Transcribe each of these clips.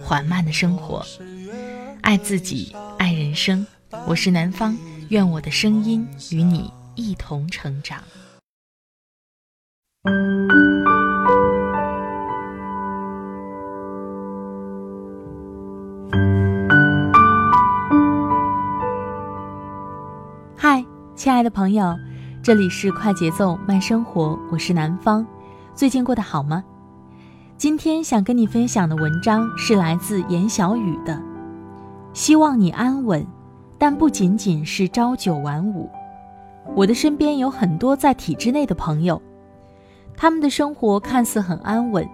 缓慢的生活，爱自己，爱人生。我是南方，愿我的声音与你一同成长。嗨，亲爱的朋友，这里是快节奏慢生活，我是南方。最近过得好吗？今天想跟你分享的文章是来自严小雨的，希望你安稳，但不仅仅是朝九晚五。我的身边有很多在体制内的朋友，他们的生活看似很安稳，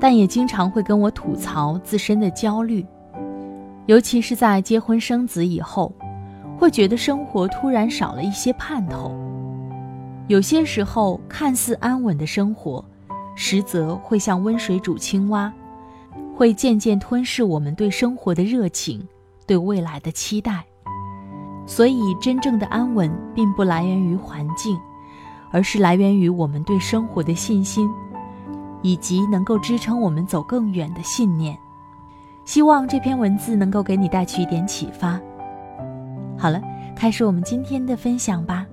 但也经常会跟我吐槽自身的焦虑，尤其是在结婚生子以后，会觉得生活突然少了一些盼头。有些时候看似安稳的生活。实则会像温水煮青蛙，会渐渐吞噬我们对生活的热情，对未来的期待。所以，真正的安稳并不来源于环境，而是来源于我们对生活的信心，以及能够支撑我们走更远的信念。希望这篇文字能够给你带去一点启发。好了，开始我们今天的分享吧。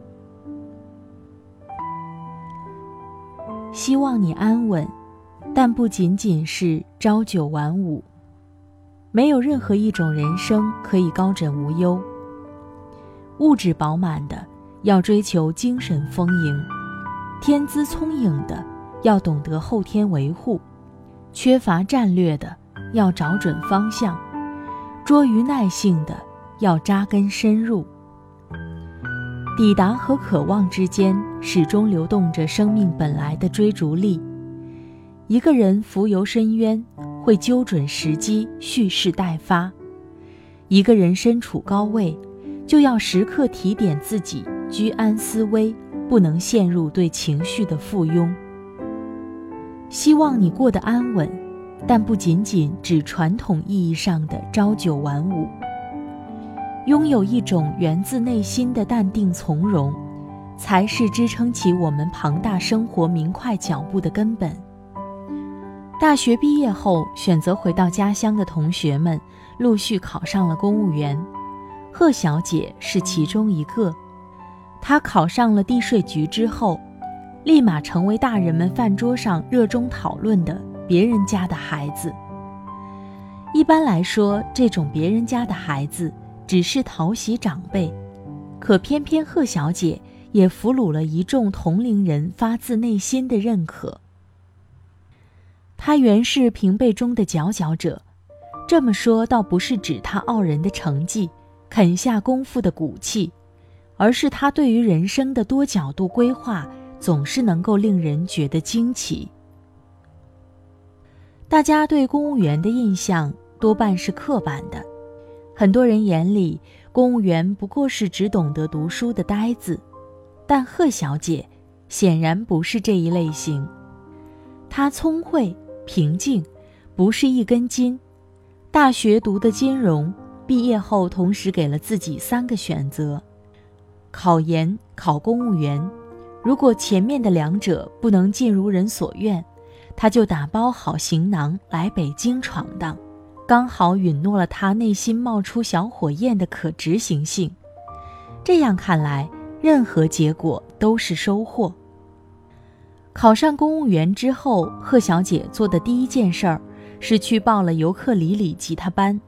希望你安稳，但不仅仅是朝九晚五。没有任何一种人生可以高枕无忧。物质饱满的要追求精神丰盈，天资聪颖的要懂得后天维护，缺乏战略的要找准方向，拙于耐性的要扎根深入。抵达和渴望之间，始终流动着生命本来的追逐力。一个人浮游深渊，会揪准时机蓄势待发；一个人身处高位，就要时刻提点自己居安思危，不能陷入对情绪的附庸。希望你过得安稳，但不仅仅指传统意义上的朝九晚五。拥有一种源自内心的淡定从容，才是支撑起我们庞大生活明快脚步的根本。大学毕业后，选择回到家乡的同学们陆续考上了公务员，贺小姐是其中一个。她考上了地税局之后，立马成为大人们饭桌上热衷讨论的别人家的孩子。一般来说，这种别人家的孩子。只是讨喜长辈，可偏偏贺小姐也俘虏了一众同龄人发自内心的认可。她原是平辈中的佼佼者，这么说倒不是指她傲人的成绩、肯下功夫的骨气，而是她对于人生的多角度规划总是能够令人觉得惊奇。大家对公务员的印象多半是刻板的。很多人眼里，公务员不过是只懂得读书的呆子，但贺小姐显然不是这一类型。她聪慧平静，不是一根筋。大学读的金融，毕业后同时给了自己三个选择：考研、考公务员。如果前面的两者不能尽如人所愿，她就打包好行囊来北京闯荡。刚好允诺了他内心冒出小火焰的可执行性，这样看来，任何结果都是收获。考上公务员之后，贺小姐做的第一件事儿是去报了尤克里里吉他班，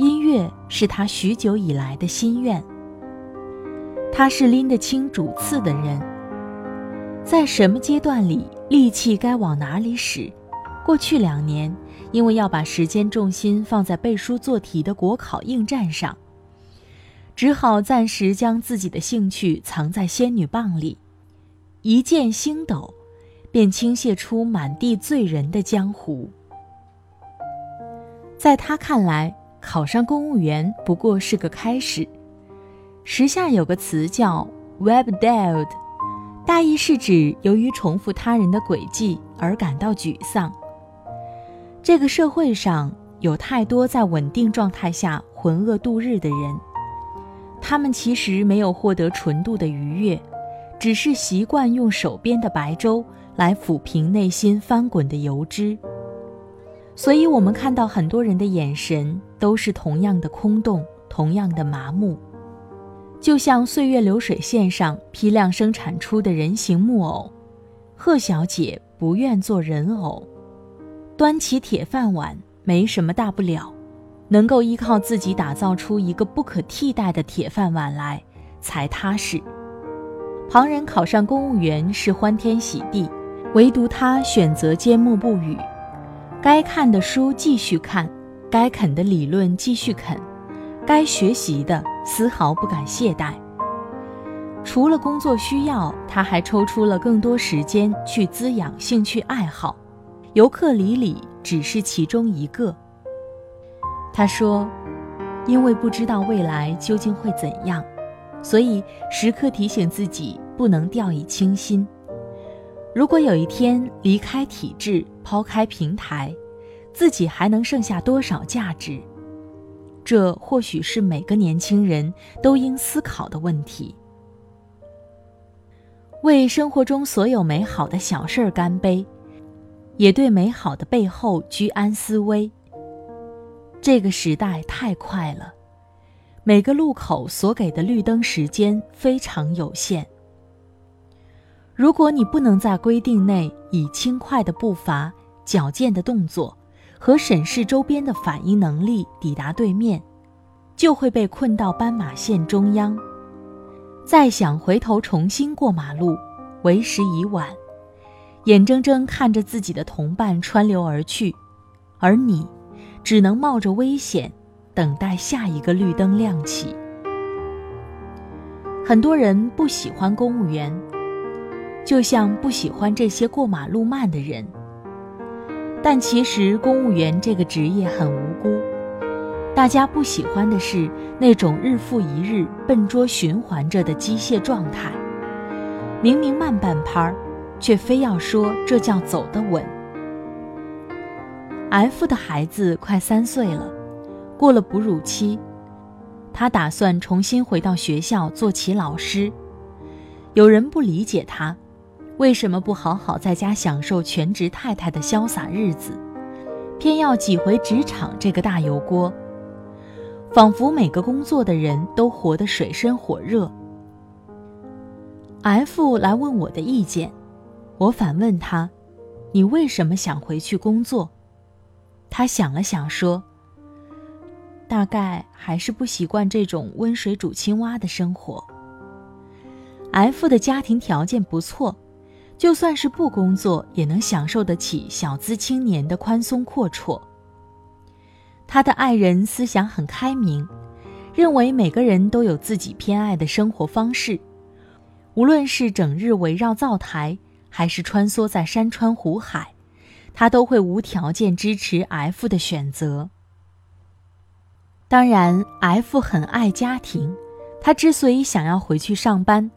音乐是她许久以来的心愿。她是拎得清主次的人，在什么阶段里，力气该往哪里使？过去两年。因为要把时间重心放在背书做题的国考应战上，只好暂时将自己的兴趣藏在仙女棒里。一见星斗，便倾泻出满地醉人的江湖。在他看来，考上公务员不过是个开始。时下有个词叫 “web dead”，大意是指由于重复他人的轨迹而感到沮丧。这个社会上有太多在稳定状态下浑噩度日的人，他们其实没有获得纯度的愉悦，只是习惯用手边的白粥来抚平内心翻滚的油脂。所以，我们看到很多人的眼神都是同样的空洞，同样的麻木，就像岁月流水线上批量生产出的人形木偶。贺小姐不愿做人偶。端起铁饭碗没什么大不了，能够依靠自己打造出一个不可替代的铁饭碗来才踏实。旁人考上公务员是欢天喜地，唯独他选择缄默不语。该看的书继续看，该啃的理论继续啃，该学习的丝毫不敢懈怠。除了工作需要，他还抽出了更多时间去滋养兴趣爱好。尤克里里只是其中一个。他说：“因为不知道未来究竟会怎样，所以时刻提醒自己不能掉以轻心。如果有一天离开体制，抛开平台，自己还能剩下多少价值？这或许是每个年轻人都应思考的问题。为生活中所有美好的小事儿干杯。”也对美好的背后居安思危。这个时代太快了，每个路口所给的绿灯时间非常有限。如果你不能在规定内以轻快的步伐、矫健的动作和审视周边的反应能力抵达对面，就会被困到斑马线中央。再想回头重新过马路，为时已晚。眼睁睁看着自己的同伴川流而去，而你只能冒着危险等待下一个绿灯亮起。很多人不喜欢公务员，就像不喜欢这些过马路慢的人。但其实公务员这个职业很无辜，大家不喜欢的是那种日复一日笨拙循环着的机械状态，明明慢半拍儿。却非要说这叫走得稳。F 的孩子快三岁了，过了哺乳期，他打算重新回到学校做起老师。有人不理解他，为什么不好好在家享受全职太太的潇洒日子，偏要挤回职场这个大油锅？仿佛每个工作的人都活得水深火热。F 来问我的意见。我反问他：“你为什么想回去工作？”他想了想说：“大概还是不习惯这种温水煮青蛙的生活。”F 的家庭条件不错，就算是不工作也能享受得起小资青年的宽松阔绰。他的爱人思想很开明，认为每个人都有自己偏爱的生活方式，无论是整日围绕灶台。还是穿梭在山川湖海，他都会无条件支持 F 的选择。当然，F 很爱家庭，他之所以想要回去上班，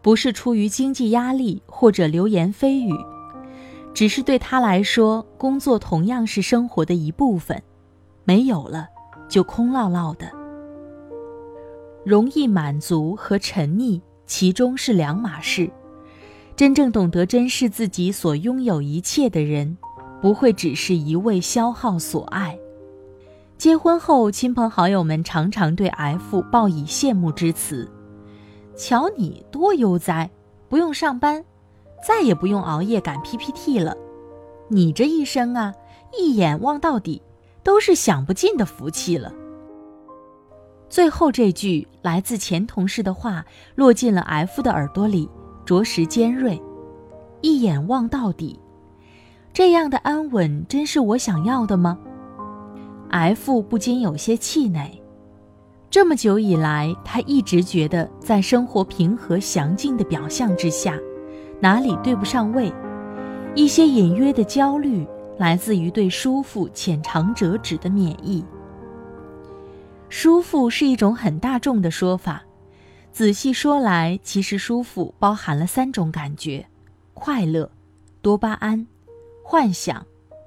不是出于经济压力或者流言蜚语，只是对他来说，工作同样是生活的一部分，没有了就空落落的。容易满足和沉溺，其中是两码事。真正懂得珍视自己所拥有一切的人，不会只是一味消耗所爱。结婚后，亲朋好友们常常对 F 报以羡慕之词：“瞧你多悠哉，不用上班，再也不用熬夜赶 PPT 了。你这一生啊，一眼望到底，都是享不尽的福气了。”最后这句来自前同事的话，落进了 F 的耳朵里。着实尖锐，一眼望到底，这样的安稳真是我想要的吗？F 不禁有些气馁。这么久以来，他一直觉得在生活平和详尽的表象之下，哪里对不上位，一些隐约的焦虑来自于对舒服浅尝辄止的免疫。舒服是一种很大众的说法，仔细说来，其实舒服包含了三种感觉：快乐、多巴胺、幻想、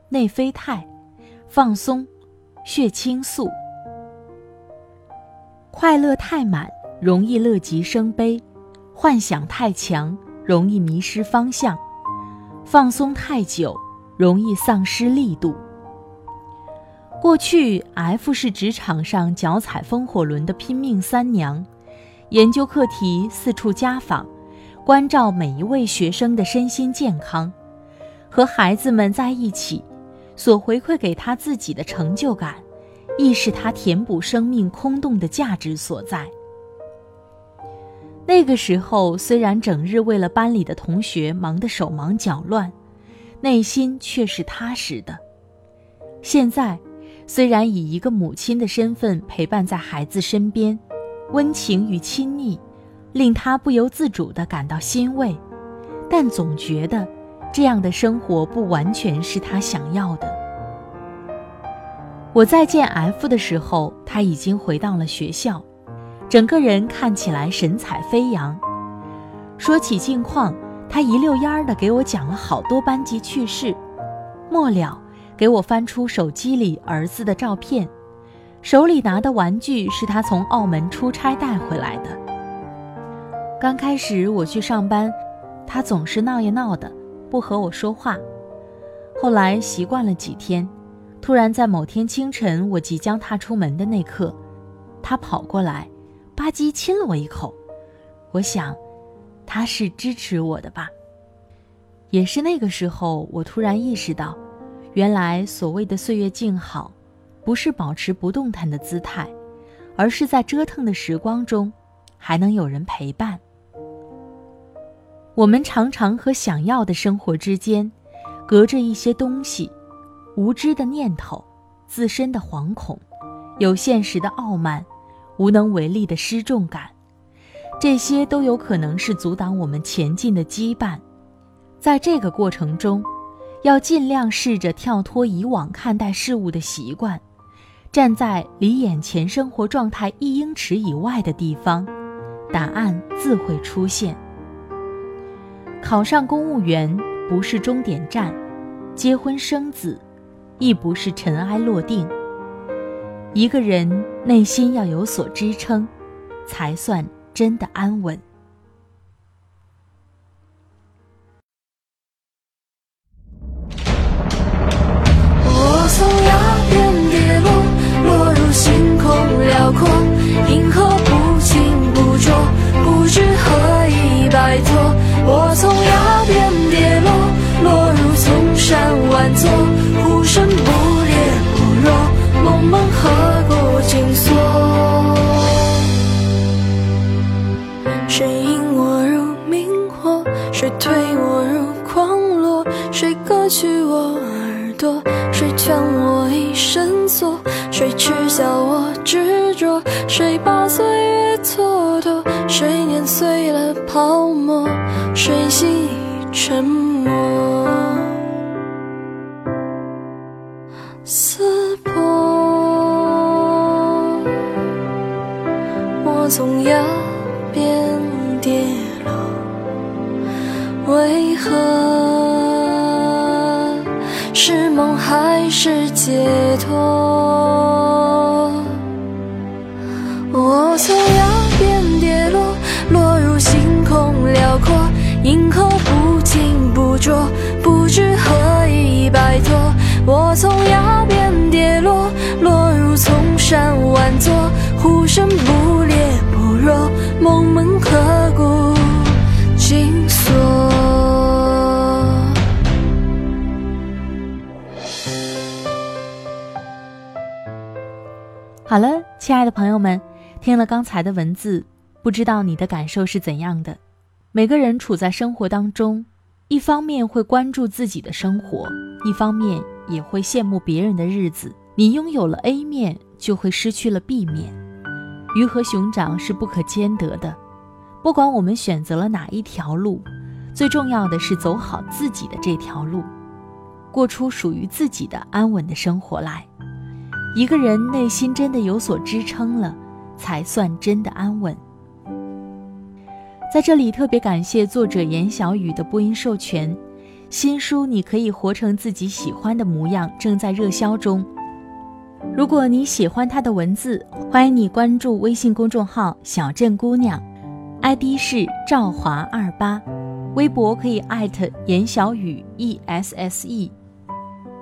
内啡肽、放松、血清素。快乐太满，容易乐极生悲；幻想太强，容易迷失方向；放松太久，容易丧失力度。过去，F 是职场上脚踩风火轮的拼命三娘，研究课题，四处家访，关照每一位学生的身心健康，和孩子们在一起，所回馈给他自己的成就感，亦是他填补生命空洞的价值所在。那个时候，虽然整日为了班里的同学忙得手忙脚乱，内心却是踏实的。现在。虽然以一个母亲的身份陪伴在孩子身边，温情与亲昵，令他不由自主地感到欣慰，但总觉得这样的生活不完全是他想要的。我再见 F 的时候，他已经回到了学校，整个人看起来神采飞扬。说起近况，他一溜烟儿地给我讲了好多班级趣事，末了。给我翻出手机里儿子的照片，手里拿的玩具是他从澳门出差带回来的。刚开始我去上班，他总是闹呀闹的，不和我说话。后来习惯了几天，突然在某天清晨，我即将踏出门的那刻，他跑过来，吧唧亲了我一口。我想，他是支持我的吧。也是那个时候，我突然意识到。原来所谓的岁月静好，不是保持不动弹的姿态，而是在折腾的时光中，还能有人陪伴。我们常常和想要的生活之间，隔着一些东西：无知的念头、自身的惶恐、有现实的傲慢、无能为力的失重感，这些都有可能是阻挡我们前进的羁绊。在这个过程中，要尽量试着跳脱以往看待事物的习惯，站在离眼前生活状态一英尺以外的地方，答案自会出现。考上公务员不是终点站，结婚生子亦不是尘埃落定。一个人内心要有所支撑，才算真的安稳。晚坐，呼声不烈不弱，梦梦何故紧锁？谁引我入明火？谁推我入狂落？谁割去我耳朵？谁牵我一身锁？谁耻笑我执着？谁把岁月蹉跎？谁碾碎了泡沫？谁心已沉？撕破我总要我从崖边跌落，落入丛山万座，呼声不烈不弱，梦门刻骨紧锁。好了，亲爱的朋友们，听了刚才的文字，不知道你的感受是怎样的？每个人处在生活当中，一方面会关注自己的生活，一方面。也会羡慕别人的日子。你拥有了 A 面，就会失去了 B 面。鱼和熊掌是不可兼得的。不管我们选择了哪一条路，最重要的是走好自己的这条路。过出属于自己的安稳的生活来。一个人内心真的有所支撑了，才算真的安稳。在这里特别感谢作者严小雨的播音授权。新书《你可以活成自己喜欢的模样》正在热销中。如果你喜欢他的文字，欢迎你关注微信公众号“小镇姑娘 ”，ID 是赵华二八，微博可以艾特严小雨 E S S E。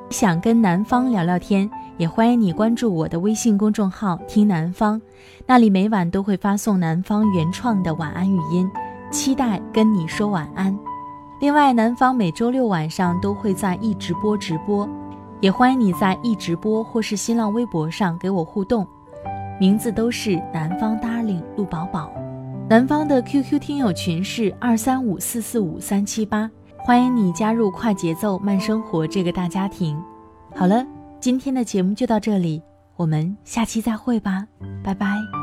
想跟南方聊聊天，也欢迎你关注我的微信公众号“听南方”，那里每晚都会发送南方原创的晚安语音，期待跟你说晚安。另外，南方每周六晚上都会在易直播直播，也欢迎你在易直播或是新浪微博上给我互动，名字都是南方 darling 陆宝宝。南方的 QQ 听友群是二三五四四五三七八，欢迎你加入快节奏慢生活这个大家庭。好了，今天的节目就到这里，我们下期再会吧，拜拜。